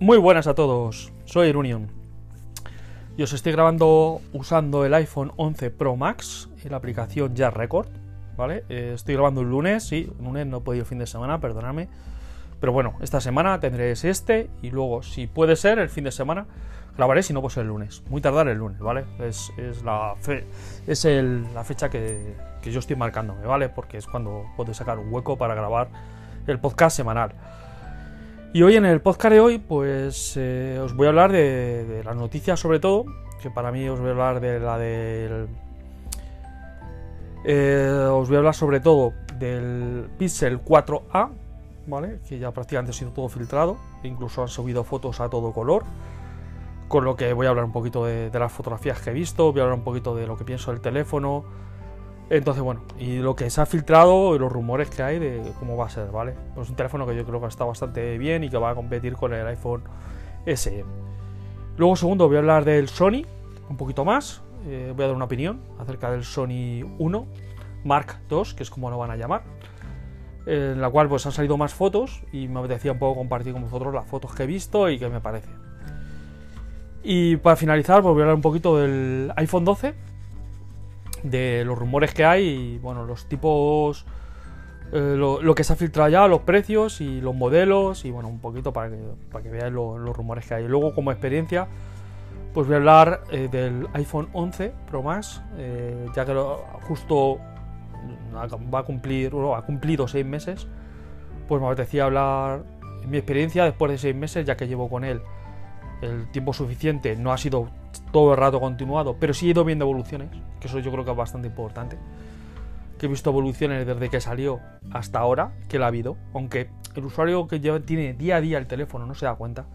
Muy buenas a todos, soy Irunion y os estoy grabando usando el iPhone 11 Pro Max la aplicación Jazz Record, ¿vale? Eh, estoy grabando el lunes, sí, el lunes no he podido el fin de semana, perdonadme, pero bueno, esta semana tendréis este y luego, si puede ser, el fin de semana grabaré, si no, pues el lunes, muy tardar el lunes, ¿vale? Es, la, fe, es la fecha que, que yo estoy marcándome, ¿vale? Porque es cuando puedo sacar un hueco para grabar el podcast semanal. Y hoy en el podcast de hoy, pues eh, os voy a hablar de, las noticias sobre todo, que para mí os voy a hablar de la del... Eh, os voy a hablar sobre todo del Pixel 4a, ¿vale? Que ya prácticamente ha sido todo filtrado, incluso han subido fotos a todo color, con lo que voy a hablar un poquito de, de las fotografías que he visto, voy a hablar un poquito de lo que pienso del teléfono, entonces, bueno, y lo que se ha filtrado y los rumores que hay de cómo va a ser, ¿vale? Pues un teléfono que yo creo que está bastante bien y que va a competir con el iPhone SE. Luego, segundo, voy a hablar del Sony un poquito más. Eh, voy a dar una opinión acerca del Sony 1 Mark II, que es como lo van a llamar. En la cual pues han salido más fotos y me apetecía un poco compartir con vosotros las fotos que he visto y qué me parece. Y para finalizar, pues voy a hablar un poquito del iPhone 12 de los rumores que hay y bueno, los tipos, eh, lo, que se ha filtrado ya, los precios y los modelos y bueno, un poquito para que, para que veáis los rumores que hay. Luego como experiencia, pues voy a hablar eh, del iPhone 11 Pro Max, eh, ya que justo va a cumplir, bueno, ha cumplido seis meses, pues me apetecía hablar mi experiencia después de seis meses, ya que llevo con él el tiempo suficiente, no ha sido todo el rato continuado, pero sí he ido viendo evoluciones, que eso yo creo que es bastante importante. Que he visto evoluciones desde que salió hasta ahora, que la ha habido, aunque el usuario que lleva, tiene día a día el teléfono no se da cuenta,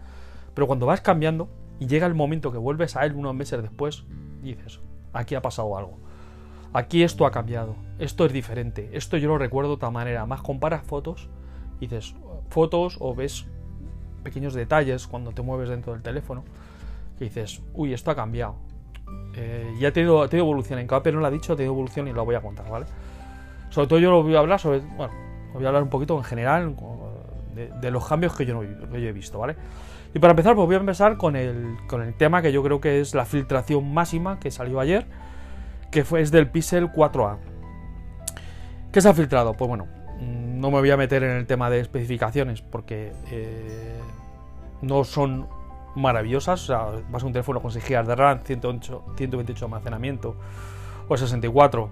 pero cuando vas cambiando y llega el momento que vuelves a él unos meses después, dices, aquí ha pasado algo. Aquí esto ha cambiado, esto es diferente, esto yo lo recuerdo de otra manera. Más comparas fotos, dices fotos o ves pequeños detalles cuando te mueves dentro del teléfono que dices, uy, esto ha cambiado. Eh, ya ha tenido, evolución. En KP no lo ha dicho, ha tenido evolución y lo voy a contar, ¿vale? Sobre todo yo lo voy a hablar sobre. Bueno, voy a hablar un poquito en general de, los cambios que yo, no, he visto, ¿vale? Y para empezar, pues voy a empezar con el, con el tema que yo creo que es la filtración máxima que salió ayer, que fue, es del Pixel 4a. ¿Qué se ha filtrado? Pues bueno, no me voy a meter en el tema de especificaciones porque eh, no son maravillosas. O va a un teléfono con 6 GB de RAM, 108, 128 de almacenamiento o 64.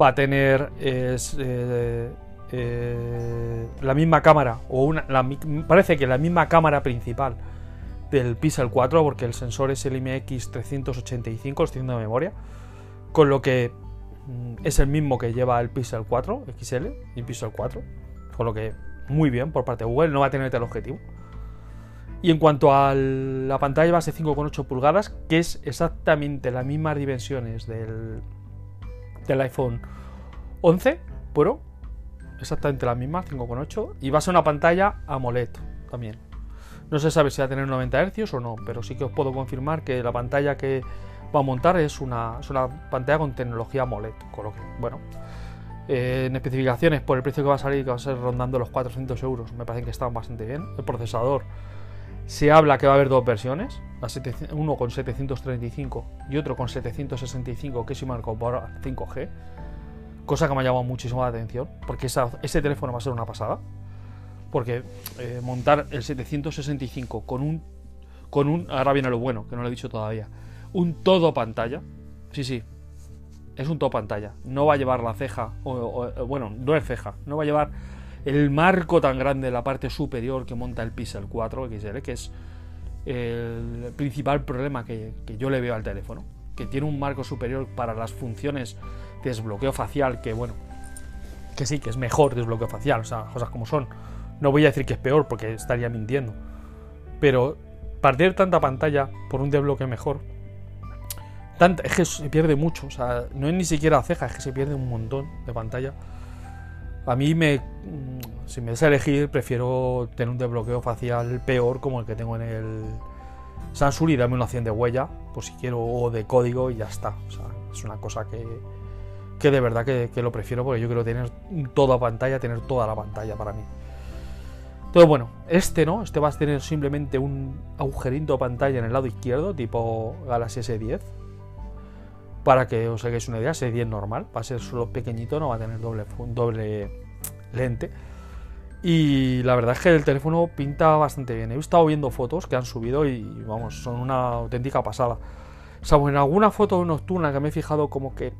Va a tener eh, eh, la misma cámara, o una, parece que la misma cámara principal del Pixel 4, porque el sensor es el IMX385, lo estoy de memoria, con lo que es el mismo que lleva el Pixel 4 XL y Pixel 4, con lo que muy bien por parte de Google, no va a tener el objetivo. Y en cuanto a la pantalla base 5,8 pulgadas, que es exactamente las mismas dimensiones del, del iPhone 11 Pro, exactamente la misma, 5,8, y va a ser una pantalla AMOLED también. No se sabe si va a tener 90 Hz o no, pero sí que os puedo confirmar que la pantalla que va a montar es una, es una pantalla con tecnología AMOLED, con lo que, bueno, eh, en especificaciones por el precio que va a salir, que va a ser rondando los 400 euros, me parece que está bastante bien. El procesador se habla que va a haber dos versiones, uno con 735 y otro con 765 que se por 5G, cosa que me ha llamado muchísimo la atención, porque ese teléfono va a ser una pasada, porque eh, montar el 765 con un, con un, ahora viene lo bueno, que no lo he dicho todavía, un todo pantalla, sí, sí, es un todo pantalla, no va a llevar la ceja, o, bueno, no es ceja, no va a llevar el marco tan grande en la parte superior que monta el Pixel 4 XL, que es el principal problema que, yo le veo al teléfono, que tiene un marco superior para las funciones de desbloqueo facial, que bueno, que sí, que es mejor desbloqueo facial, o sea, cosas como son. No voy a decir que es peor porque estaría mintiendo, pero perder tanta pantalla por un desbloqueo mejor, es que se pierde mucho, o sea, no es ni siquiera ceja, es que se pierde un montón de pantalla. A mí me. Mm, si me des elegir, prefiero tener un desbloqueo facial peor como el que tengo en el Samsung y darme una opción de huella, pues si quiero, o de código y ya está. O sea, es una cosa que, que de verdad que, lo prefiero porque yo quiero tener toda pantalla, tener toda la pantalla para mí. Entonces, bueno, este no, este va a tener simplemente un agujerito de pantalla en el lado izquierdo, tipo Galaxy S10. Para que os hagáis una idea, S10 normal, va a ser solo pequeñito, no va a tener doble, doble lente. Y la verdad es que el teléfono pinta bastante bien. He estado viendo fotos que han subido y vamos, son una auténtica pasada. Salvo en alguna foto nocturna que me he fijado como que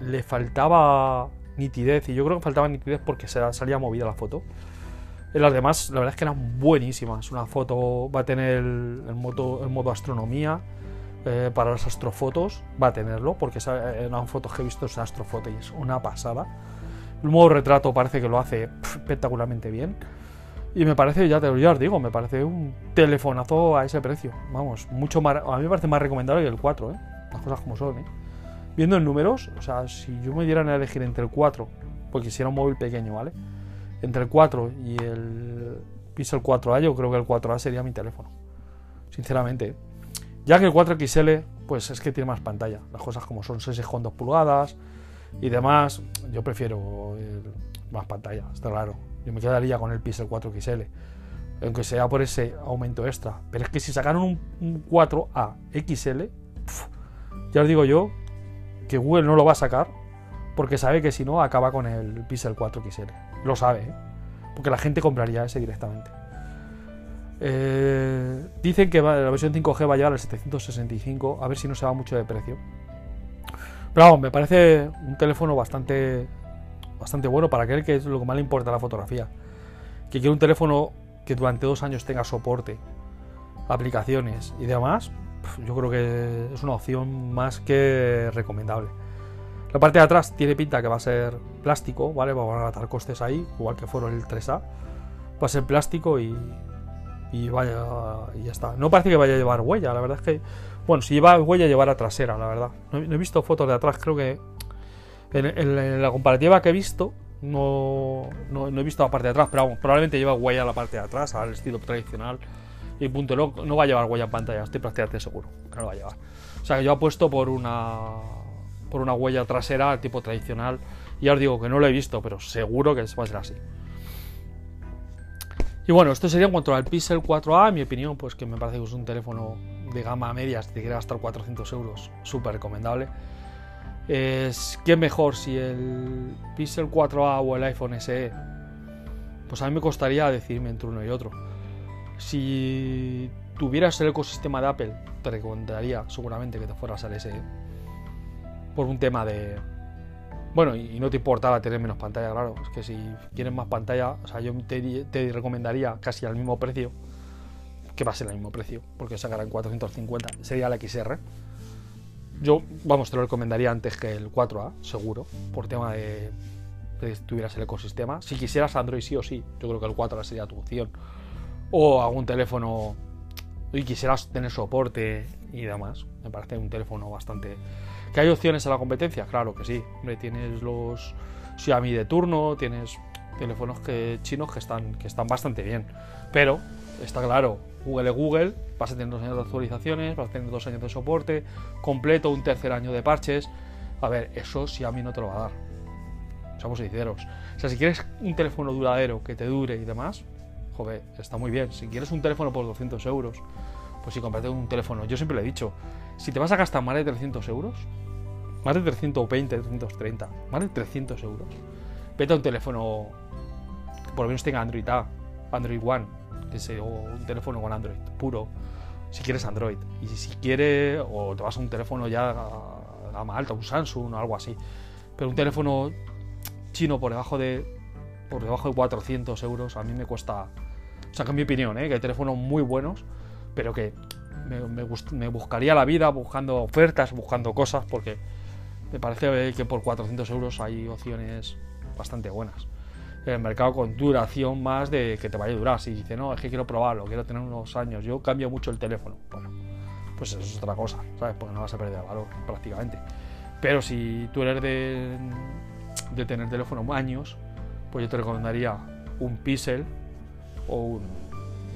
le faltaba nitidez. Y yo creo que faltaba nitidez porque se salía movida la foto. En las demás, la verdad es que eran buenísimas. Una foto va a tener el, modo, el modo astronomía eh, para las astrofotos. Va a tenerlo porque eran fotos que he visto en astrofoto y es una pasada. El modo retrato parece que lo hace espectacularmente bien. Y me parece, ya te lo os digo, me parece un telefonazo a ese precio. Vamos, mucho más. A mí me parece más recomendable que el 4, ¿eh? Las cosas como son, ¿eh? Viendo en números, o sea, si yo me dieran a elegir entre el 4, porque si era un móvil pequeño, ¿vale? Entre el 4 y el Pixel 4A, yo creo que el 4A sería mi teléfono. Sinceramente. Ya que el 4XL, pues es que tiene más pantalla. Las cosas como son, 6,2 pulgadas y demás, yo prefiero más pantalla, está claro. Yo me quedaría con el Pixel 4XL, aunque sea por ese aumento extra. Pero es que si sacaron un, 4A XL, ya os digo yo que Google no lo va a sacar porque sabe que si no acaba con el Pixel 4XL. Lo sabe, ¿eh? porque la gente compraría ese directamente. Eh, dicen que la versión 5G va a llegar al 765, a ver si no se va mucho de precio. Pero vamos, me parece un teléfono bastante bastante bueno para aquel que es lo que más le importa la fotografía. Que quiere un teléfono que durante dos años tenga soporte, aplicaciones y demás, yo creo que es una opción más que recomendable. La parte de atrás tiene pinta que va a ser plástico, ¿vale? Va a abaratar costes ahí, igual que fueron el 3A. Va a ser plástico y, y vaya, y ya está. No parece que vaya a llevar huella, la verdad es que, bueno, si lleva huella, llevará trasera, la verdad. no he visto fotos de atrás, creo que en, la comparativa que he visto, no, no, he visto la parte de atrás, pero probablemente lleva huella la parte de atrás, al estilo tradicional. Y punto, no, no va a llevar huella en pantalla, estoy prácticamente seguro que no va a llevar. O sea que yo apuesto por una por una huella trasera tipo tradicional. Ya os digo que no lo he visto, pero seguro que va a ser así. Y bueno, esto sería en cuanto al Pixel 4A, en mi opinión, pues que me parece que es un teléfono de gama media, si te quieres gastar 400 euros, súper recomendable. Es ¿Qué mejor si el Pixel 4A o el iPhone SE? Pues a mí me costaría decirme entre uno y otro. Si tuvieras el ecosistema de Apple, te recomendaría seguramente que te fueras al SE. Por un tema de. Bueno, y no te importaba tener menos pantalla, claro. Es que si quieres más pantalla, o sea, yo te, te recomendaría casi al mismo precio, que va a ser el mismo precio, porque sacarán 450, sería la XR yo, vamos, te lo recomendaría antes que el 4A, seguro, por tema de que tuvieras el ecosistema. Si quisieras Android sí o sí, yo creo que el 4A sería tu opción. O algún teléfono y quisieras tener soporte y demás. Me parece un teléfono bastante... ¿Que hay opciones a la competencia? Claro que sí. Tienes los Xiaomi de turno, tienes teléfonos chinos que están, que están bastante bien. Pero, está claro, Google es Google, vas a tener dos años de actualizaciones, vas a tener dos años de soporte completo, un tercer año de parches. A ver, eso sí mí no te lo va a dar. Seamos sinceros. O sea, si quieres un teléfono duradero que te dure y demás, joder, está muy bien. Si quieres un teléfono por 200 euros, pues sí, comprate un teléfono. Yo siempre le he dicho, si te vas a gastar más de 300 euros, más de 320, 330, más de 300 euros, vete a un teléfono que por lo menos tenga Android A, Android One, o un teléfono con Android puro, si quieres Android. Y si quieres, o te vas a un teléfono ya gama alta, un Samsung o algo así. Pero un teléfono chino por debajo de por debajo de 400 euros a mí me cuesta. O sea, que en mi opinión, ¿eh? que hay teléfonos muy buenos, pero que me, me, buscaría la vida buscando ofertas, buscando cosas, porque me parece que por 400 euros hay opciones bastante buenas el mercado con duración más de que te vaya a durar. Si dice, no, es que quiero probarlo, quiero tener unos años, yo cambio mucho el teléfono. Bueno, pues eso es otra cosa, ¿sabes? Porque no vas a perder valor prácticamente. Pero si tú eres de, de tener teléfono años, pues yo te recomendaría un Pixel o un,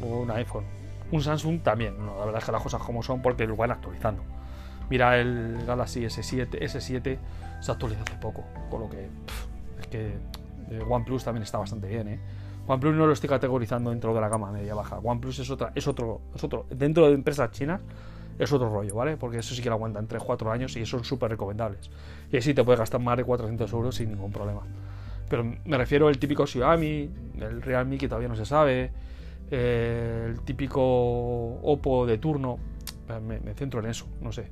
o un iPhone. Un Samsung también, la verdad es que las cosas como son porque lo van actualizando. Mira el Galaxy S7, S7 se actualizó hace poco, con lo que es que OnePlus también está bastante bien, ¿eh? OnePlus no lo estoy categorizando dentro de la gama media baja. OnePlus es otra, es otro, es otro. Dentro de empresas chinas es otro rollo, ¿vale? Porque eso sí que lo aguantan 3-4 años y son súper recomendables. Y así te puedes gastar más de 400 euros sin ningún problema. Pero me refiero al típico Xiaomi, el Realme que todavía no se sabe, eh, el típico Oppo de turno. Eh, me, centro en eso, no sé.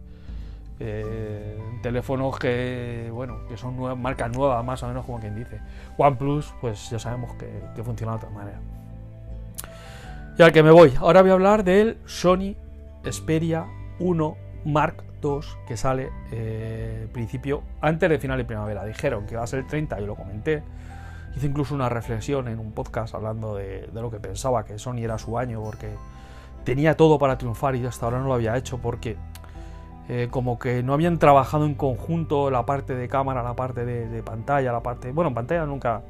Eh, teléfonos que, bueno, que son marcas nuevas, más o menos como quien dice. OnePlus, pues ya sabemos que, que funciona de otra manera. Y al que me voy, ahora voy a hablar del Sony Xperia 1 Mark II que sale eh, principio antes de final de primavera. Dijeron que va a ser el 30, yo lo comenté. Hice incluso una reflexión en un podcast hablando de, lo que pensaba que Sony era su año porque tenía todo para triunfar y hasta ahora no lo había hecho porque eh, como que no habían trabajado en conjunto la parte de cámara, la parte de, pantalla, la parte... Bueno, en pantalla nunca...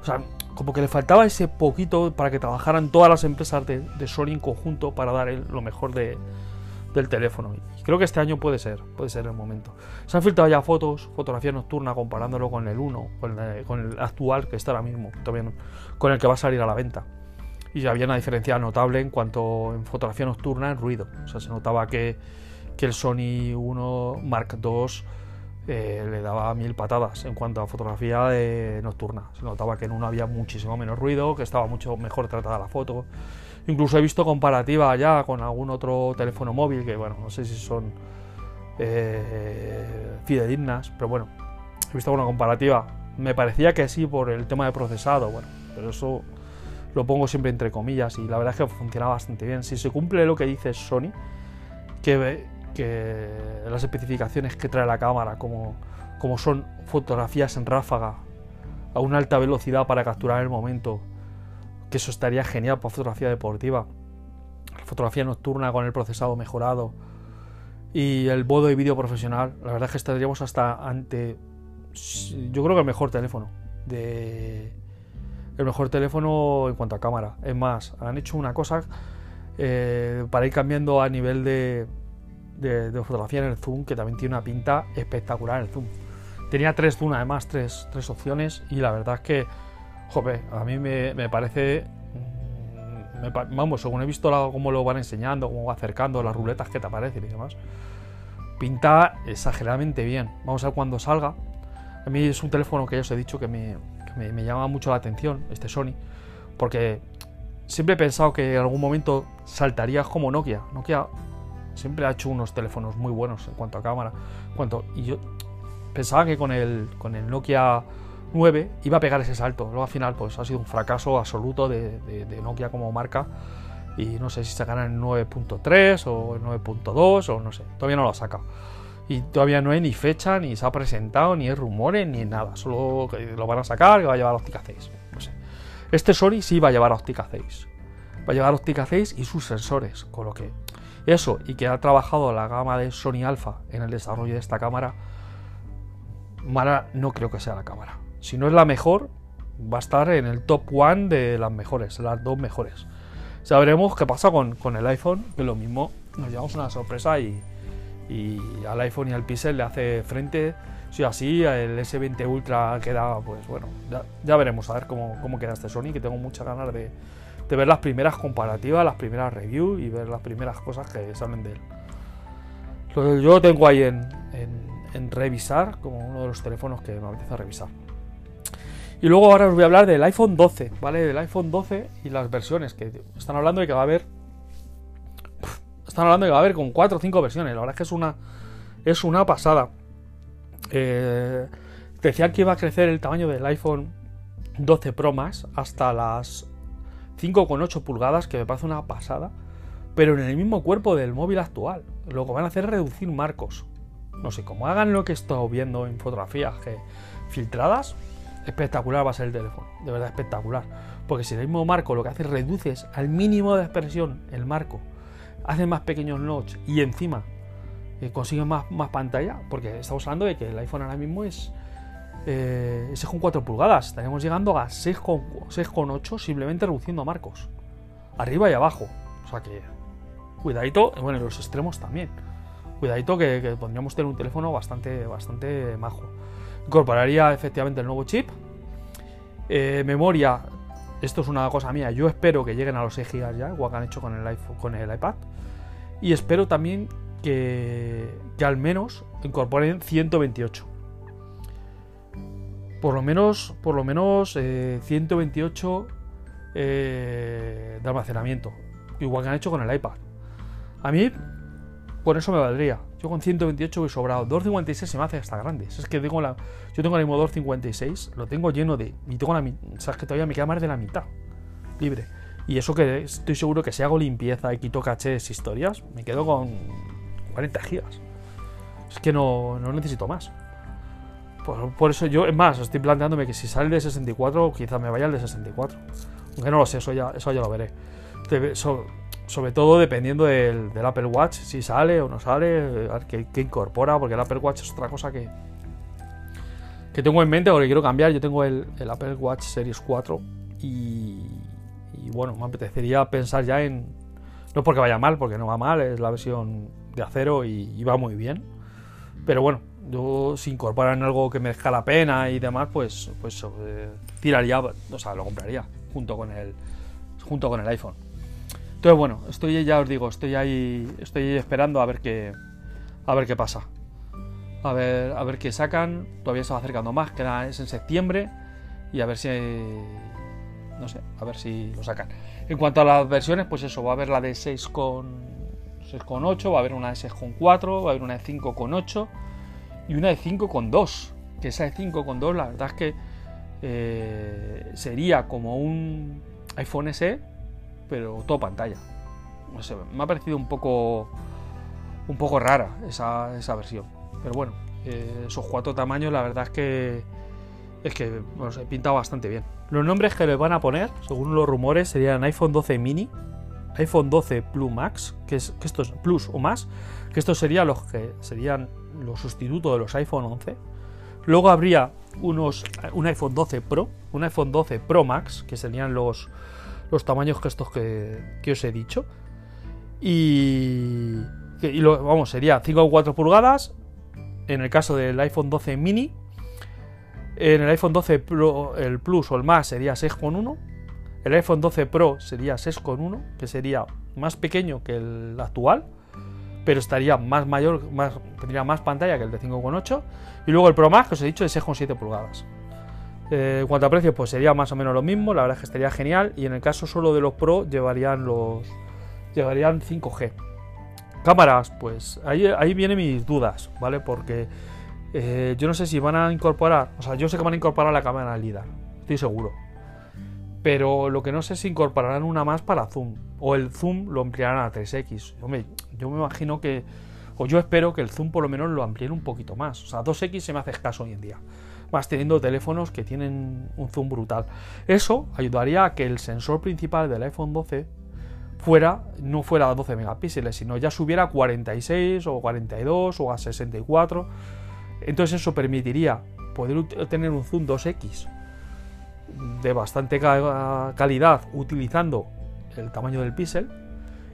O sea, como que le faltaba ese poquito para que trabajaran todas las empresas de, Sony en conjunto para dar lo mejor de, del teléfono. Y creo que este año puede ser, puede ser el momento. Se han filtrado ya fotos, fotografía nocturna comparándolo con el 1, con el, actual que está ahora mismo, todavía con el que va a salir a la venta. Y había una diferencia notable en cuanto en fotografía nocturna en ruido. O sea, se notaba que, que el Sony 1 Mark II eh, le daba mil patadas en cuanto a fotografía nocturna. Se notaba que en uno había muchísimo menos ruido, que estaba mucho mejor tratada la foto. Incluso he visto comparativa ya con algún otro teléfono móvil, que bueno, no sé si son eh, fidedignas, pero bueno, he visto una comparativa. Me parecía que sí por el tema de procesado, bueno, pero eso lo pongo siempre entre comillas y la verdad es que funciona bastante bien. Si se cumple lo que dice Sony, que que las especificaciones que trae la cámara, como, como son fotografías en ráfaga a una alta velocidad para capturar el momento, que eso estaría genial para fotografía deportiva, fotografía nocturna con el procesado mejorado y el modo de vídeo profesional, la verdad es que estaríamos hasta ante, yo creo que el mejor teléfono de el mejor teléfono en cuanto a cámara. Es más, han hecho una cosa eh, para ir cambiando a nivel de, de, fotografía en el zoom que también tiene una pinta espectacular el zoom. Tenía tres zoom además, tres, tres opciones y la verdad es que, a mí me, parece, mm, vamos, según he visto cómo lo van enseñando, cómo va acercando, las ruletas que te aparecen y demás, pinta exageradamente bien. Vamos a ver cuando salga. A mí es un teléfono que ya os he dicho que me, que me llama mucho la atención, este Sony, porque siempre he pensado que en algún momento saltaría como Nokia. Nokia Siempre ha hecho unos teléfonos muy buenos en cuanto a cámara. cuanto, y yo pensaba que con el, con el Nokia 9 iba a pegar ese salto. Luego al final pues ha sido un fracaso absoluto de, Nokia como marca. Y no sé si gana el 9.3 o el 9.2 o no sé. Todavía no lo ha sacado. Y todavía no hay ni fecha, ni se ha presentado, ni hay rumores, ni nada. Solo que lo van a sacar, que va a llevar óptica 6. No sé. Este Sony sí va a llevar óptica 6. Va a llevar óptica 6 y sus sensores. Con lo que eso, y que ha trabajado la gama de Sony Alpha en el desarrollo de esta cámara, Mara no creo que sea la cámara. Si no es la mejor, va a estar en el top one de las mejores, las dos mejores. Ya veremos qué pasa con, el iPhone, que lo mismo nos llevamos una sorpresa y, al iPhone y al Pixel le hace frente. Si así, el S20 Ultra queda, pues bueno, ya, veremos a ver cómo, cómo queda este Sony, que tengo muchas ganas de, de ver las primeras comparativas, las primeras reviews y ver las primeras cosas que salen de él. Yo lo tengo ahí en, revisar como uno de los teléfonos que me apetece revisar. Y luego ahora os voy a hablar del iPhone 12, ¿vale? Del iPhone 12 y las versiones que están hablando de que va a haber. Están hablando de que va a haber con 4 o 5 versiones. La verdad es que es una, es una pasada. Eh, decían que iba a crecer el tamaño del iPhone 12 Pro Max hasta las 5,8 pulgadas, que me parece una pasada, pero en el mismo cuerpo del móvil actual. Lo que van a hacer es reducir marcos. No sé, como hagan lo que he estado viendo en fotografías filtradas, espectacular va a ser el teléfono. De verdad, espectacular. Porque si el mismo marco lo que hace es reduces al mínimo de expresión el marco, hace más pequeños notch y encima eh, consigue más, más pantalla, porque estamos hablando de que el iPhone ahora mismo es eh, 6,4 pulgadas. Estaríamos llegando a 6,8 simplemente reduciendo marcos. Arriba y abajo. O sea que, cuidadito, bueno, en los extremos también. Cuidadito que, podríamos tener un teléfono bastante, bastante majo. Incorporaría efectivamente el nuevo chip. Eh, memoria esto es una cosa mía, yo espero que lleguen a los 6 GB ya, igual que han hecho con el, iPhone, con el iPad. Y espero también que, que al menos incorporen 128. Por lo menos, por lo menos 128 eh, eh, de almacenamiento. Igual que han hecho con el iPad. A mí, por eso me valdría. Yo con 128 voy sobrado. 256 se me hace hasta grande. Es que tengo la. Yo tengo el mismo 256, lo tengo lleno de. Y tengo la. Sabes que todavía me queda más de la mitad. Libre. Y eso que estoy seguro que si hago limpieza y quito cachés, historias, me quedo con 40 gigas. Es que no, no necesito más. Por, eso yo, es más, estoy planteándome que si sale el de 64, quizás me vaya el de 64. Aunque no lo sé, eso ya, eso ya lo veré. sobre todo dependiendo del, Apple Watch, si sale o no sale, a ver qué, incorpora, porque el Apple Watch es otra cosa que, que tengo en mente porque quiero cambiar. Yo tengo el, Apple Watch Series 4 y, y, bueno, me apetecería pensar ya en. No porque vaya mal, porque no va mal, es la versión de acero y va muy bien. Pero bueno, yo si incorporan algo que merezca la pena y demás, pues, pues eh, tiraría, o sea, lo compraría junto con el, junto con el iPhone. Entonces bueno, estoy ya os digo, estoy ahí, estoy esperando a ver qué, a ver qué pasa. A ver, a ver qué sacan. Todavía se va acercando más, que es en septiembre y a ver si, no sé, a ver si lo sacan. En cuanto a las versiones, pues eso, va a haber la de 6 con 6,8, va a haber una de 6,4, va a haber una de 5,8 y una de 5,2. Que esa de 5,2 la verdad es que eh, sería como un iPhone SE, pero todo pantalla. No sé, me ha parecido un poco un poco rara esa, esa versión. Pero bueno, eh, esos cuatro tamaños la verdad es que es que bueno, se pinta bastante bien. Los nombres que le van a poner, según los rumores, serían iPhone 12 mini, iPhone 12 Plus Max, que, es, que Plus o más, que estos serían los que serían los sustitutos de los iPhone 11. Luego habría unos, un iPhone 12 Pro, un iPhone 12 Pro Max, que serían los, los tamaños que estos que, que os he dicho. Y, y lo, vamos, sería 5,4 pulgadas. En el caso del iPhone 12 mini, en el iPhone 12 Pro, el Plus o el Max sería 6,1 el iPhone 12 Pro sería 6,1, que sería más pequeño que el actual, pero estaría más mayor, más, tendría más pantalla que el de 5,8. Y luego el Pro Max, que os he dicho, de 6,7 pulgadas. Eh, en cuanto a precios, pues sería más o menos lo mismo, la verdad es que estaría genial. Y en el caso solo de los Pro, llevarían los. llevarían 5G. Cámaras, pues ahí, vienen mis dudas, ¿vale? Porque eh, yo no sé si van a incorporar, o sea, yo sé que van a incorporar la cámara LIDAR, estoy seguro pero lo que no sé es si incorporarán una más para zoom. O el zoom lo ampliarán a 3x. Hombre, yo me imagino que. O yo espero que el zoom por lo menos lo amplíen un poquito más. O sea, 2x se me hace escaso hoy en día. Más teniendo teléfonos que tienen un zoom brutal. Eso ayudaría a que el sensor principal del iPhone 12 fuera, no fuera a 12 megapíxeles, sino ya subiera a 46 o 42 o a 64. Entonces eso permitiría poder tener un zoom 2x de bastante calidad utilizando el tamaño del píxel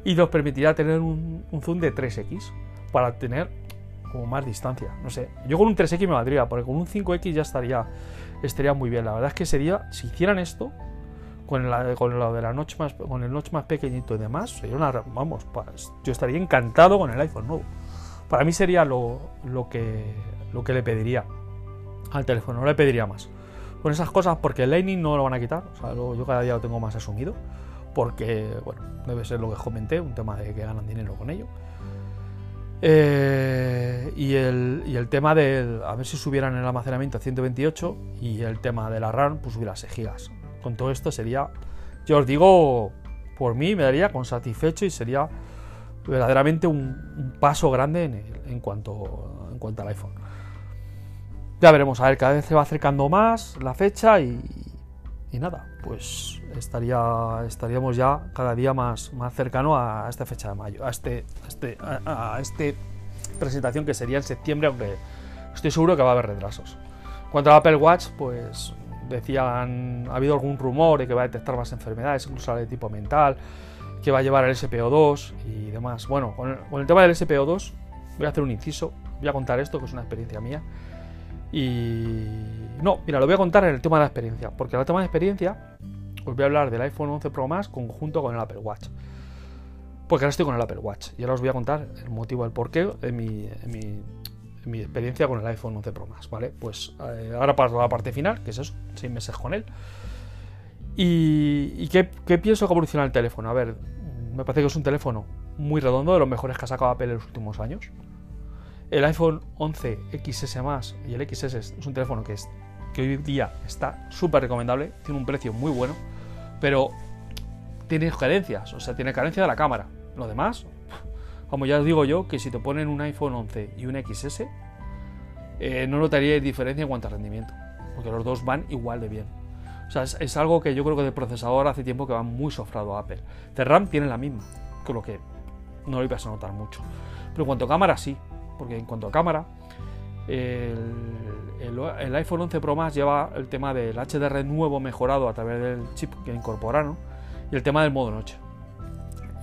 y nos permitirá tener un, zoom de 3x para tener como más distancia. No sé, yo con un 3x me valdría, porque con un 5x ya estaría, estaría muy bien. La verdad es que sería, si hicieran esto, con, con lo de la noche más, con el notch más pequeñito y demás, sería una, vamos, yo estaría encantado con el iPhone nuevo. Para mí sería lo, lo, que, lo que le pediría al teléfono, no le pediría más con esas cosas porque el Lightning no lo van a quitar. O sea, yo cada día lo tengo más asumido. Porque, bueno, debe ser lo que comenté, un tema de que ganan dinero con ello. Eh, y, el, y, el, tema de a ver si subieran el almacenamiento a 128 y el tema de la RAM, pues subiera a 6 gigas. Con todo esto sería, yo os digo, por mí me daría con satisfecho y sería verdaderamente un, paso grande en, en, cuanto, en cuanto al iPhone. Ya veremos, a ver, cada vez se va acercando más la fecha y, y nada, pues estaría, estaríamos ya cada día más, más cercano a esta fecha de mayo, a este, a este, a, este presentación que sería en septiembre, aunque estoy seguro que va a haber retrasos. Cuanto al Apple Watch, pues decían, ha habido algún rumor de que va a detectar más enfermedades, incluso de tipo mental, que va a llevar el SPO2 y demás. Bueno, con el, con el tema del SPO2 voy a hacer un inciso, voy a contar esto, que es una experiencia mía. Y no, mira, lo voy a contar en el tema de la experiencia, porque en el tema de experiencia os voy a hablar del iPhone 11 Pro Max conjunto con el Apple Watch. Porque ahora estoy con el Apple Watch y ahora os voy a contar el motivo, el porqué de mi, mi, experiencia con el iPhone 11 Pro Max, ¿vale? Pues eh, ahora paso a la parte final, que es eso, seis meses con él. ¿Y, qué, pienso que evoluciona el teléfono? A ver, me parece que es un teléfono muy redondo, de los mejores que ha sacado Apple en los últimos años. El iPhone 11 XS Más y el XS es un teléfono que, es, que hoy día está súper recomendable, tiene un precio muy bueno, pero tiene carencias, o sea, tiene carencia de la cámara. Lo demás, como ya os digo yo, que si te ponen un iPhone 11 y un XS, eh, no notaría diferencia en cuanto a rendimiento, porque los dos van igual de bien. O sea, es, algo que yo creo que de procesador hace tiempo que va muy sofrado a Apple. De RAM tiene la misma, con lo que no lo ibas a notar mucho. Pero en cuanto a cámara, sí, porque en cuanto a cámara, el, iPhone 11 Pro Max lleva el tema del HDR nuevo mejorado a través del chip que incorporaron y el tema del modo noche.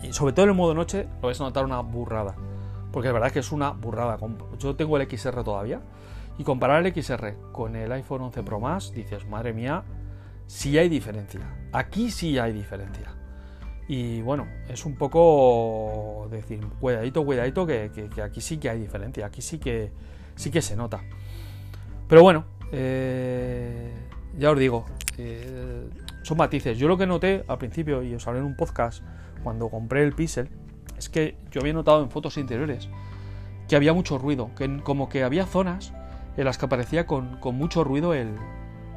Y sobre todo en el modo noche lo vais a notar una burrada. Porque es verdad que es una burrada. Yo tengo el XR todavía. Y comparar el XR con el iPhone 11 Pro Max, dices, madre mía, sí hay diferencia. Aquí sí hay diferencia. Y bueno, es un poco decir, cuidadito, cuidadito, que, aquí sí que hay diferencia. Aquí sí que, sí que se nota. Pero bueno, eh, ya os digo, eh, son matices. Yo lo que noté al principio, y os hablé en un podcast, cuando compré el Pixel, es que yo había notado en fotos interiores que había mucho ruido, que como que había zonas en las que aparecía con, mucho ruido el,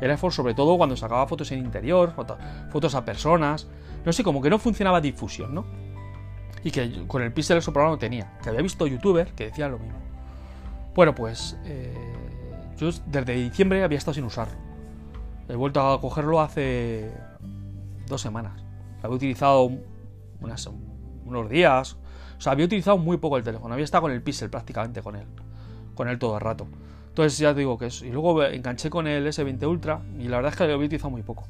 el, iPhone, sobre todo cuando sacaba fotos en interior, fotos a personas, no sé, como que no funcionaba difusión, ¿no? Y que con el Pixel eso problema no tenía, que había visto youtubers que decían lo mismo. Bueno, pues eh, yo desde diciembre había estado sin usarlo. He vuelto a cogerlo hace dos semanas. Había utilizado unos días. O sea, había utilizado muy poco el teléfono. Había estado con el Pixel prácticamente con él. Con él todo el rato. Entonces ya te digo que es. Y luego enganché con el S20 Ultra y la verdad es que lo había utilizado muy poco.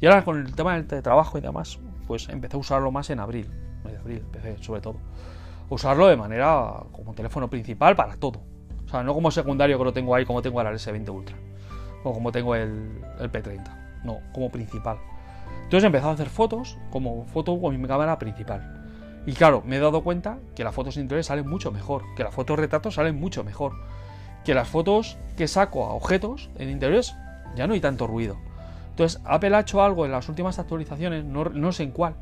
Y ahora con el tema del trabajo y demás, pues empecé a usarlo más en abril. En abril empecé sobre todo. Usarlo de manera como teléfono principal para todo. O sea, no como secundario que lo tengo ahí como tengo ahora el S20 Ultra. O como tengo el, el P30. No, como principal. Entonces he empezado a hacer fotos como foto con mi cámara principal. Y claro, me he dado cuenta que las fotos interiores salen mucho mejor, que las fotos retratos salen mucho mejor, que las fotos que saco a objetos en interiores ya no hay tanto ruido. Entonces, Apple ha hecho algo en las últimas actualizaciones, no, sé en cuál,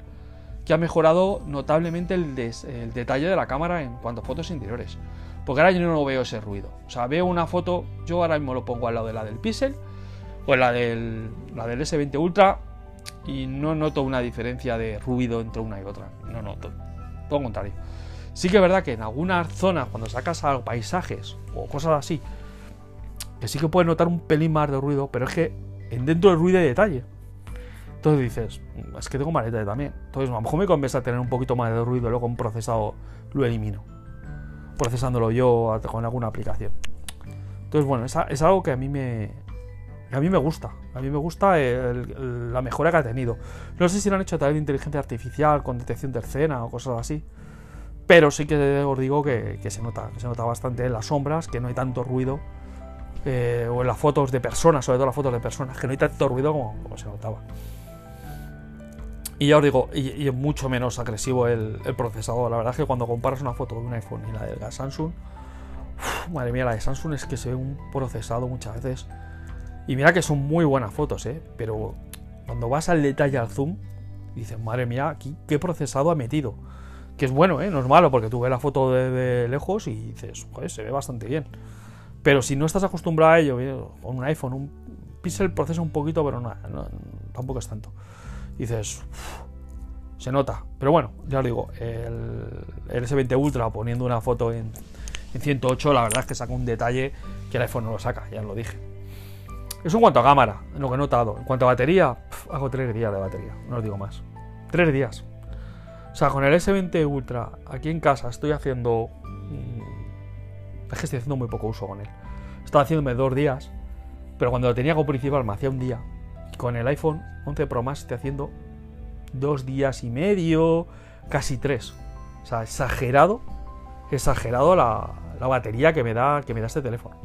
que ha mejorado notablemente el, el, detalle de la cámara en cuanto a fotos interiores. Porque ahora yo no veo ese ruido. O sea, veo una foto, yo ahora mismo lo pongo al lado de la del Pixel o la del, la del S20 Ultra y no noto una diferencia de ruido entre una y otra. No noto. Todo lo contrario. Sí que es verdad que en algunas zonas, cuando sacas a paisajes o cosas así, que sí que puedes notar un pelín más de ruido, pero es que en dentro del ruido hay detalle. Entonces dices, mm, es que tengo maleta también. Entonces a lo mejor me conviene tener un poquito más de ruido, luego un procesado lo elimino. Procesándolo yo con alguna aplicación. Entonces, bueno, es algo que a mí me, a mí me gusta, a mí me gusta la mejora que ha tenido. No sé si lo han hecho a través de inteligencia artificial, con detección de escena o cosas así. Pero sí que os digo que, se nota, se nota bastante en las sombras, que no hay tanto ruido. Eh, o en las fotos de personas, sobre todo las fotos de personas, que no hay tanto ruido como, se notaba. Y ya os digo, y, es mucho menos agresivo el, procesador. La verdad es que cuando comparas una foto de un iPhone y la de Samsung, madre mía, la de Samsung es que se ve un procesado muchas veces y mira que son muy buenas fotos, ¿eh? Pero cuando vas al detalle, al zoom, dices, madre mía, aquí qué procesado ha metido. Que es bueno, ¿eh? No es malo, porque tú ves la foto de, lejos y dices, joder, se ve bastante bien. Pero si no estás acostumbrado a ello, con un iPhone, un Pixel procesa un poquito, pero no, tampoco es tanto. dices, se nota. Pero bueno, ya os digo, el, el S20 Ultra poniendo una foto en, en 108, la verdad es que saca un detalle que el iPhone no lo saca, ya lo dije. Eso en cuanto a cámara, lo que he notado. En cuanto a batería, hago tres días de batería, no os digo más. Tres días. O sea, con el S20 Ultra aquí en casa estoy haciendo. Mm, es que estoy haciendo muy poco uso con él. Estaba haciéndome dos días, pero cuando lo tenía como principal me hacía un día. Y con el iPhone 11 Pro Max estoy haciendo dos días y medio, casi tres. O sea, exagerado, exagerado la, la batería que me da, que me da este teléfono.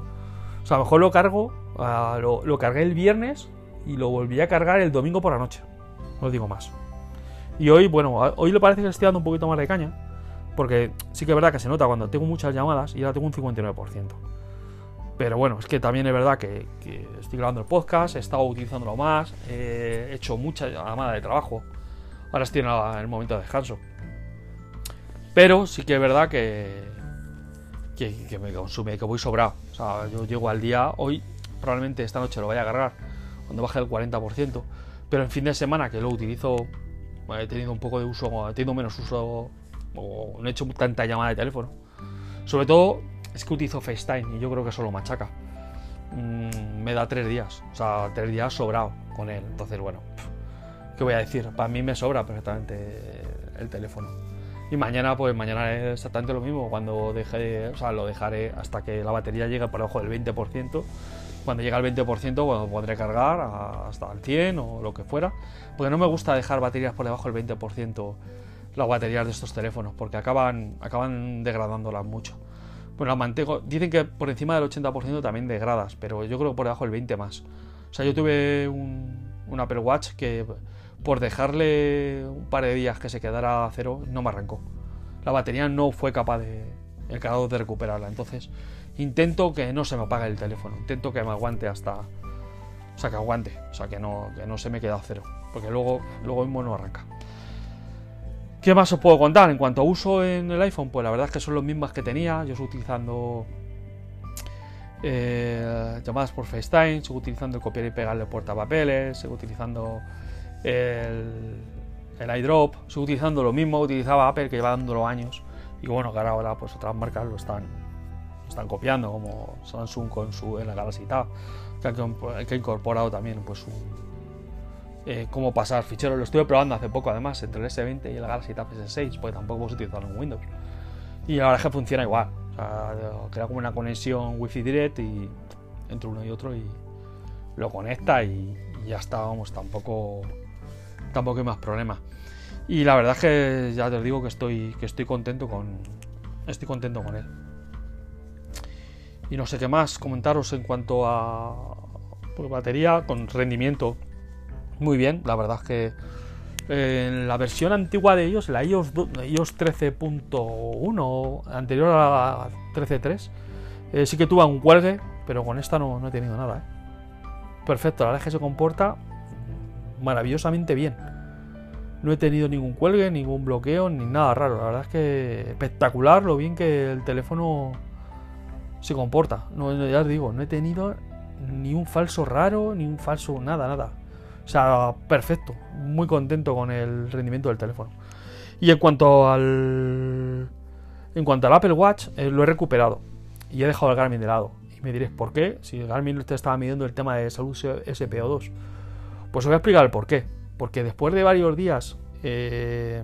O sea, a lo mejor lo cargo, ah, lo, cargué el viernes y lo volví a cargar el domingo por la noche. no digo más. Y hoy, bueno, hoy le parece que estoy dando un poquito más de caña, porque sí que es verdad que se nota cuando tengo muchas llamadas y ahora tengo un 59%. Pero bueno, es que también es verdad que, estoy grabando el podcast, he estado utilizándolo más, he hecho mucha llamada de trabajo. Ahora estoy en el momento de descanso. Pero sí que es verdad que, que, me consume, que voy sobrado. O sea, yo llego al día, hoy probablemente esta noche lo vaya a agarrar cuando baje el 40%, pero en fin de semana que lo utilizo, he tenido un poco de uso, he tenido menos uso, o no he hecho tanta llamada de teléfono. Sobre todo es que utilizo FaceTime y yo creo que eso lo machaca. Mm, me da tres días, o sea, tres días sobrado con él. Entonces, bueno, ¿qué voy a decir? Para mí me sobra perfectamente el teléfono. Y mañana, pues mañana es exactamente lo mismo. Cuando deje, o sea, lo dejaré hasta que la batería llegue por debajo del 20%. Cuando llegue al 20%, bueno, podré cargar hasta el 100 o lo que fuera. Porque no me gusta dejar baterías por debajo del 20% las baterías de estos teléfonos, porque acaban, acaban degradándolas mucho. Bueno, la mantengo. Dicen que por encima del 80% también degradas, pero yo creo que por debajo del 20 más. O sea, yo tuve un, Apple Watch que por dejarle un par de días que se quedara a cero, no me arrancó. La batería no fue capaz de, el de recuperarla. Entonces, intento que no se me apague el teléfono. Intento que me aguante hasta. O sea, que aguante. O sea, que no, que no se me quede a cero. Porque luego, luego mismo no arranca. ¿Qué más os puedo contar? En cuanto a uso en el iPhone, pues la verdad es que son los mismas que tenía. Yo estoy utilizando eh, llamadas por FaceTime, sigo utilizando el copiar y pegarle portapapeles, sigo utilizando el, el iDrop, sigo utilizando lo mismo, utilizaba Apple que lleva dándolo años. Y bueno, que ahora pues otras marcas lo están, están copiando, como Samsung con su en la Galaxy Tab, que ha incorporado también pues un eh, cómo pasar ficheros. Lo estuve probando hace poco, además, entre el S20 y el Galaxy Tab S6, porque tampoco hemos utilizado en Windows. Y la verdad es que funciona igual. O crea como una conexión Wi-Fi Direct y entre uno y otro y lo conecta y, ya está, vamos, tampoco, tampoco hay más problemas. Y la verdad es que ya te digo que estoy, que estoy contento con. Estoy contento con él. Y no sé qué más comentaros en cuanto a pues, batería, con rendimiento muy bien, la verdad es que eh, en la versión antigua de ellos, la iOS, iOS 13.1, anterior a la 13.3, eh, sí que tuvo un cuelgue, pero con esta no, he tenido nada. ¿eh? Perfecto, la verdad es que se comporta maravillosamente bien. No he tenido ningún cuelgue, ningún bloqueo, ni nada raro. La verdad es que espectacular lo bien que el teléfono se comporta. No, ya os digo, no he tenido ni un falso raro, ni un falso nada, nada. O sea, perfecto. Muy contento con el rendimiento del teléfono. Y en cuanto al. En cuanto al Apple Watch, eh, lo he recuperado. Y he dejado el Garmin de lado. Y me diréis, ¿por qué? Si el Garmin te estaba midiendo el tema de salud SPO2. Pues os voy a explicar el por qué. Porque después de varios días. Eh,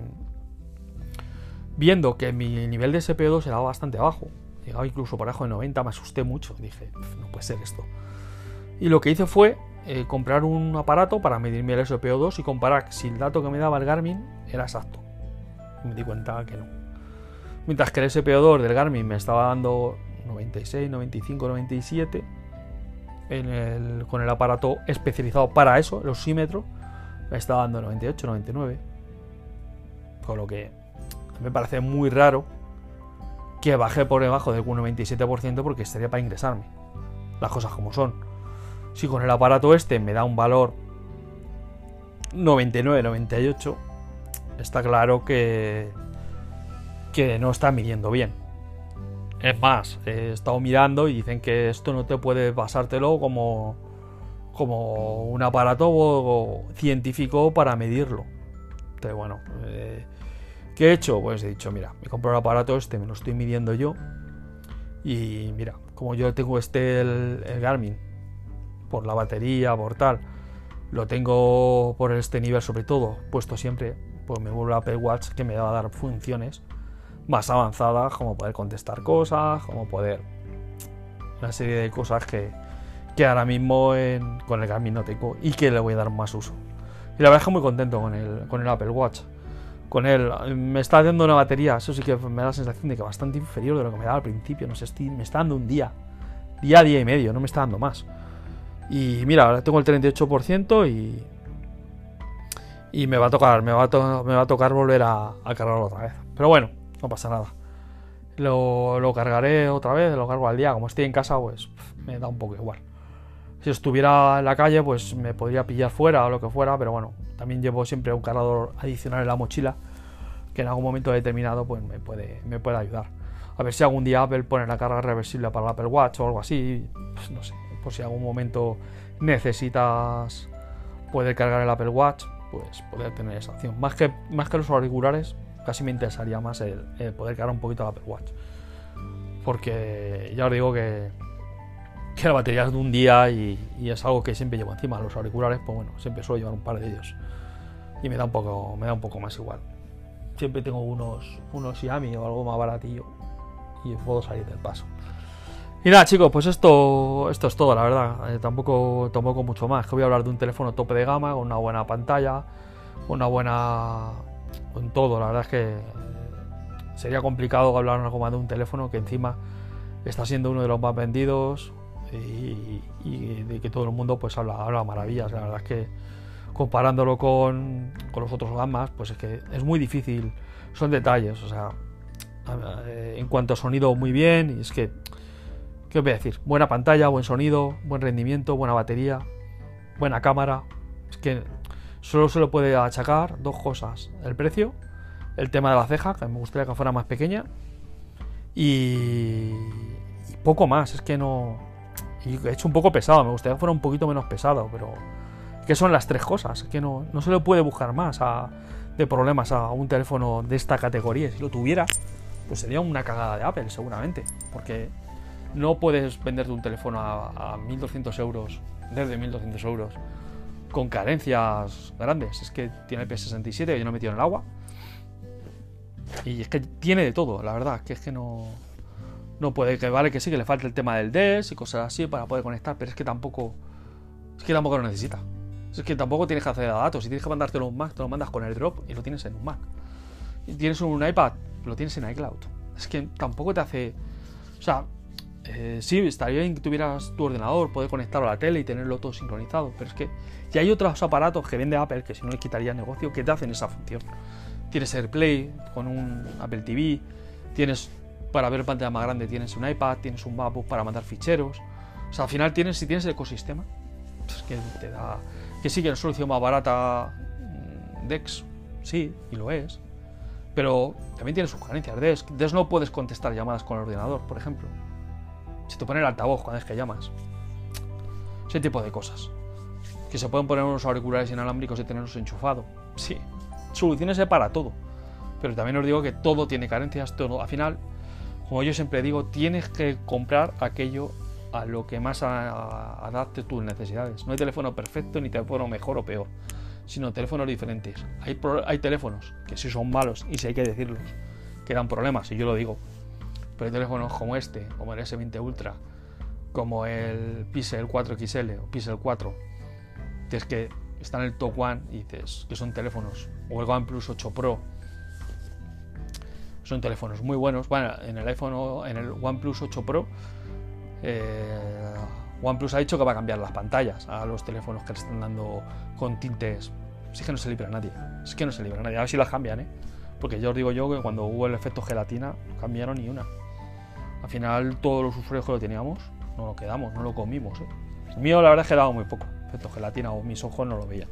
viendo que mi nivel de SPO2 era bastante bajo. Llegaba incluso por abajo de 90, me asusté mucho. Dije, no puede ser esto. Y lo que hice fue eh, comprar un aparato para medirme el SPO2 y comparar si el dato que me daba el Garmin era exacto. me di cuenta que no. Mientras que el SPO2 del Garmin me estaba dando 96, 95, 97, con el aparato especializado para eso, el osímetro, me estaba dando 98, 99. Con lo que me parece muy raro que bajé por debajo del 97% porque estaría para ingresarme. Las cosas como son. Si con el aparato este me da un valor 99, 98, está claro que, que no está midiendo bien. Es más, he estado mirando y dicen que esto no te puede pasártelo como, como un aparato científico para medirlo. Entonces, bueno, eh, ¿qué he hecho? Pues he dicho, mira, me compro el aparato este, me lo estoy midiendo yo. Y mira, como yo tengo este, el Garmin, por la batería, por tal, lo tengo por este nivel sobre todo, puesto siempre, pues me vuelvo a Apple Watch que me va a dar funciones más avanzadas, como poder contestar cosas, como poder... Una serie de cosas que, que ahora mismo con el Garmin no tengo y que le voy a dar más uso. Y la verdad es que muy contento con el, con el Apple Watch. Con él me está dando una batería, eso sí que me da la sensación de que bastante inferior de lo que me daba al principio. No sé, me está dando un día, día, día y medio, no me está dando más. Y mira, ahora tengo el 38% y. y me va a tocar, me va a, me va a tocar volver a, cargarlo otra vez. Pero bueno, no pasa nada. Lo, lo, cargaré otra vez, lo cargo al día. Como estoy en casa, pues me da un poco igual. Si estuviera en la calle, pues me podría pillar fuera o lo que fuera, pero bueno, también llevo siempre un cargador adicional en la mochila que en algún momento determinado pues me puede, me puede ayudar. A ver si algún día Apple pone la carga reversible para el Apple Watch o algo así, pues no sé, por si algún momento necesitas poder cargar el Apple Watch, pues poder tener esa opción. Más que, más que los auriculares, casi me interesaría más el, poder cargar un poquito el Apple Watch. Porque ya os digo que, que la batería es de un día y, es algo que siempre llevo encima. Los auriculares, pues bueno, siempre suelo llevar un par de ellos. Y me da un poco, me da un poco más igual. Siempre tengo unos, unos Xiaomi o algo más baratillo y puedo salir del paso. Y nada, chicos, pues esto, esto es todo, la verdad. Eh, tampoco, tampoco mucho más. Que voy a hablar de un teléfono tope de gama, con una buena pantalla, una buena. con todo. La verdad es que sería complicado hablar algo más de un teléfono que encima está siendo uno de los más vendidos y, de que todo el mundo pues habla, habla maravillas. La verdad es que comparándolo con, con los otros gamas, pues es que es muy difícil. Son detalles, o sea, eh, en cuanto a sonido, muy bien. Y es que ¿Qué os voy a decir? Buena pantalla, buen sonido, buen rendimiento, buena batería, buena cámara. Es que solo se lo puede achacar dos cosas. El precio, el tema de la ceja, que me gustaría que fuera más pequeña. Y, poco más. Es que no... Y he hecho un poco pesado, me gustaría que fuera un poquito menos pesado, pero... Que son las tres cosas. Que no, no se le puede buscar más de problemas a un teléfono de esta categoría. Si lo tuviera, pues sería una cagada de Apple, seguramente. Porque no puedes venderte un teléfono a, 1.200 euros, desde 1.200 euros, con carencias grandes. Es que tiene el P67 que yo no he metido en el agua. Y es que tiene de todo, la verdad. Que es que no, no puede, que vale que sí, que le falta el tema del DES y cosas así para poder conectar, pero es que tampoco, es que tampoco lo necesita. Es que tampoco tienes que acceder a datos. Si tienes que mandártelo un Mac, te lo mandas con AirDrop y lo tienes en un Mac. Si tienes un iPad, lo tienes en iCloud. Es que tampoco te hace. O sea, eh, sí, estaría bien que tuvieras tu ordenador, poder conectarlo a la tele y tenerlo todo sincronizado, pero es que ya hay otros aparatos que vende Apple, que si no les quitaría el negocio, que te hacen esa función. Tienes AirPlay con un Apple TV, tienes para ver pantalla más grande, tienes un iPad, tienes un MacBook para mandar ficheros. O sea, al final tienes, si tienes el ecosistema, pues que te da. Que sí que es solución más barata mm, Dex, sí, y lo es. Pero también tiene sus carencias. Dex, Dex no puedes contestar llamadas con el ordenador, por ejemplo. Si te pone el altavoz cuando es que llamas. Ese tipo de cosas. Que se pueden poner unos auriculares inalámbricos y tenerlos enchufados. Sí, soluciones para todo. Pero también os digo que todo tiene carencias, todo. Al final, como yo siempre digo, tienes que comprar aquello a lo que más adapte tus necesidades. No hay teléfono perfecto ni teléfono mejor o peor, sino teléfonos diferentes. Hay, teléfonos que sí son malos y si hay que decirlos, que dan problemas, y yo lo digo. Pero hay teléfonos como este, como el S20 Ultra, como el Pixel 4XL o Pixel 4, que es que están en el top one y dices que son teléfonos, o el OnePlus 8 Pro, son teléfonos muy buenos. Bueno, en el iPhone, en el OnePlus 8 Pro, eh, OnePlus ha dicho que va a cambiar las pantallas a los teléfonos que le están dando con tintes. Es que no se libra nadie. Es que no se libra nadie. A ver si las cambian, ¿eh? Porque ya os digo yo que cuando hubo el efecto gelatina, no cambiaron ni una. Al final todos los usuarios que lo teníamos no lo quedamos, no lo comimos. ¿eh? El mío la verdad es que daba muy poco. Efecto gelatina o mis ojos no lo veían.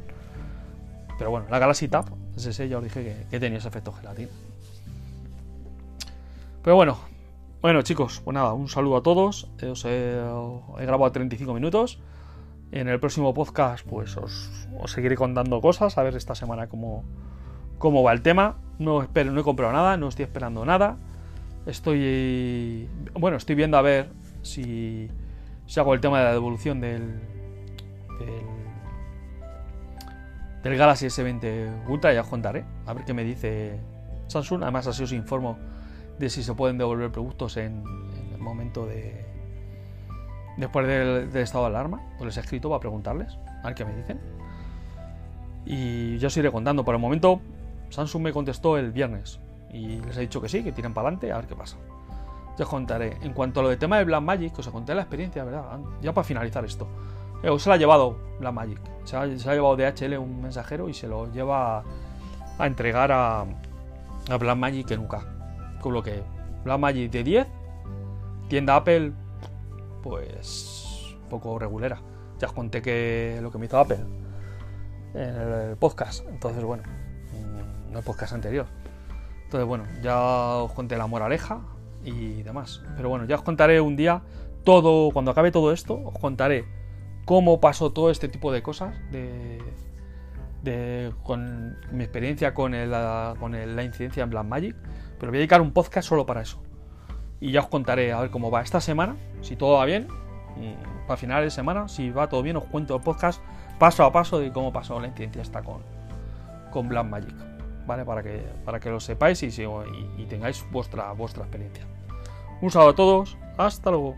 Pero bueno, la Galaxy Tab, ese ya os dije que, tenía ese efecto gelatina. Pero bueno, bueno chicos, pues nada, un saludo a todos. Os he, grabado 35 minutos. En el próximo podcast pues os, seguiré contando cosas, a ver esta semana cómo, cómo va el tema. No, espero, no he comprado nada, no estoy esperando nada. Estoy. Bueno, estoy viendo a ver si, si hago el tema de la devolución del. del. del Galaxy S20 Ultra, ya os contaré. A ver qué me dice Samsung. Además, así os informo de si se pueden devolver productos en, el momento de. Después del, estado de alarma, pues les he escrito para preguntarles, a ver qué me dicen. Y ya os iré contando. Por el momento, Samsung me contestó el viernes y les he dicho que sí, que tiren para adelante, a ver qué pasa. Ya os contaré. En cuanto a lo de tema de Black Magic, os conté la experiencia, ¿verdad? Ya para finalizar esto. Eh, se la ha llevado la Magic. Se ha, se ha llevado DHL un mensajero y se lo lleva a entregar a, a Black Magic en UK. Que Black Magic de 10, tienda Apple, pues poco regulera. Ya os conté que lo que me hizo Apple en el podcast. Entonces, bueno, mm, no el podcast anterior. Entonces, bueno, ya os conté la moraleja y demás. Pero bueno, ya os contaré un día todo, cuando acabe todo esto, os contaré cómo pasó todo este tipo de cosas, de, con mi experiencia con, la, la incidencia en Blackmagic. Pero voy a dedicar un podcast solo para eso. Y ya os contaré a ver cómo va esta semana, si todo va bien. Y para final de semana, si va todo bien, os cuento el podcast paso a paso de cómo pasó la incidencia esta con, con Blackmagic. ¿Vale? Para que, para que lo sepáis y- y tengáis vuestra, vuestra experiencia. Un saludo a todos, hasta luego.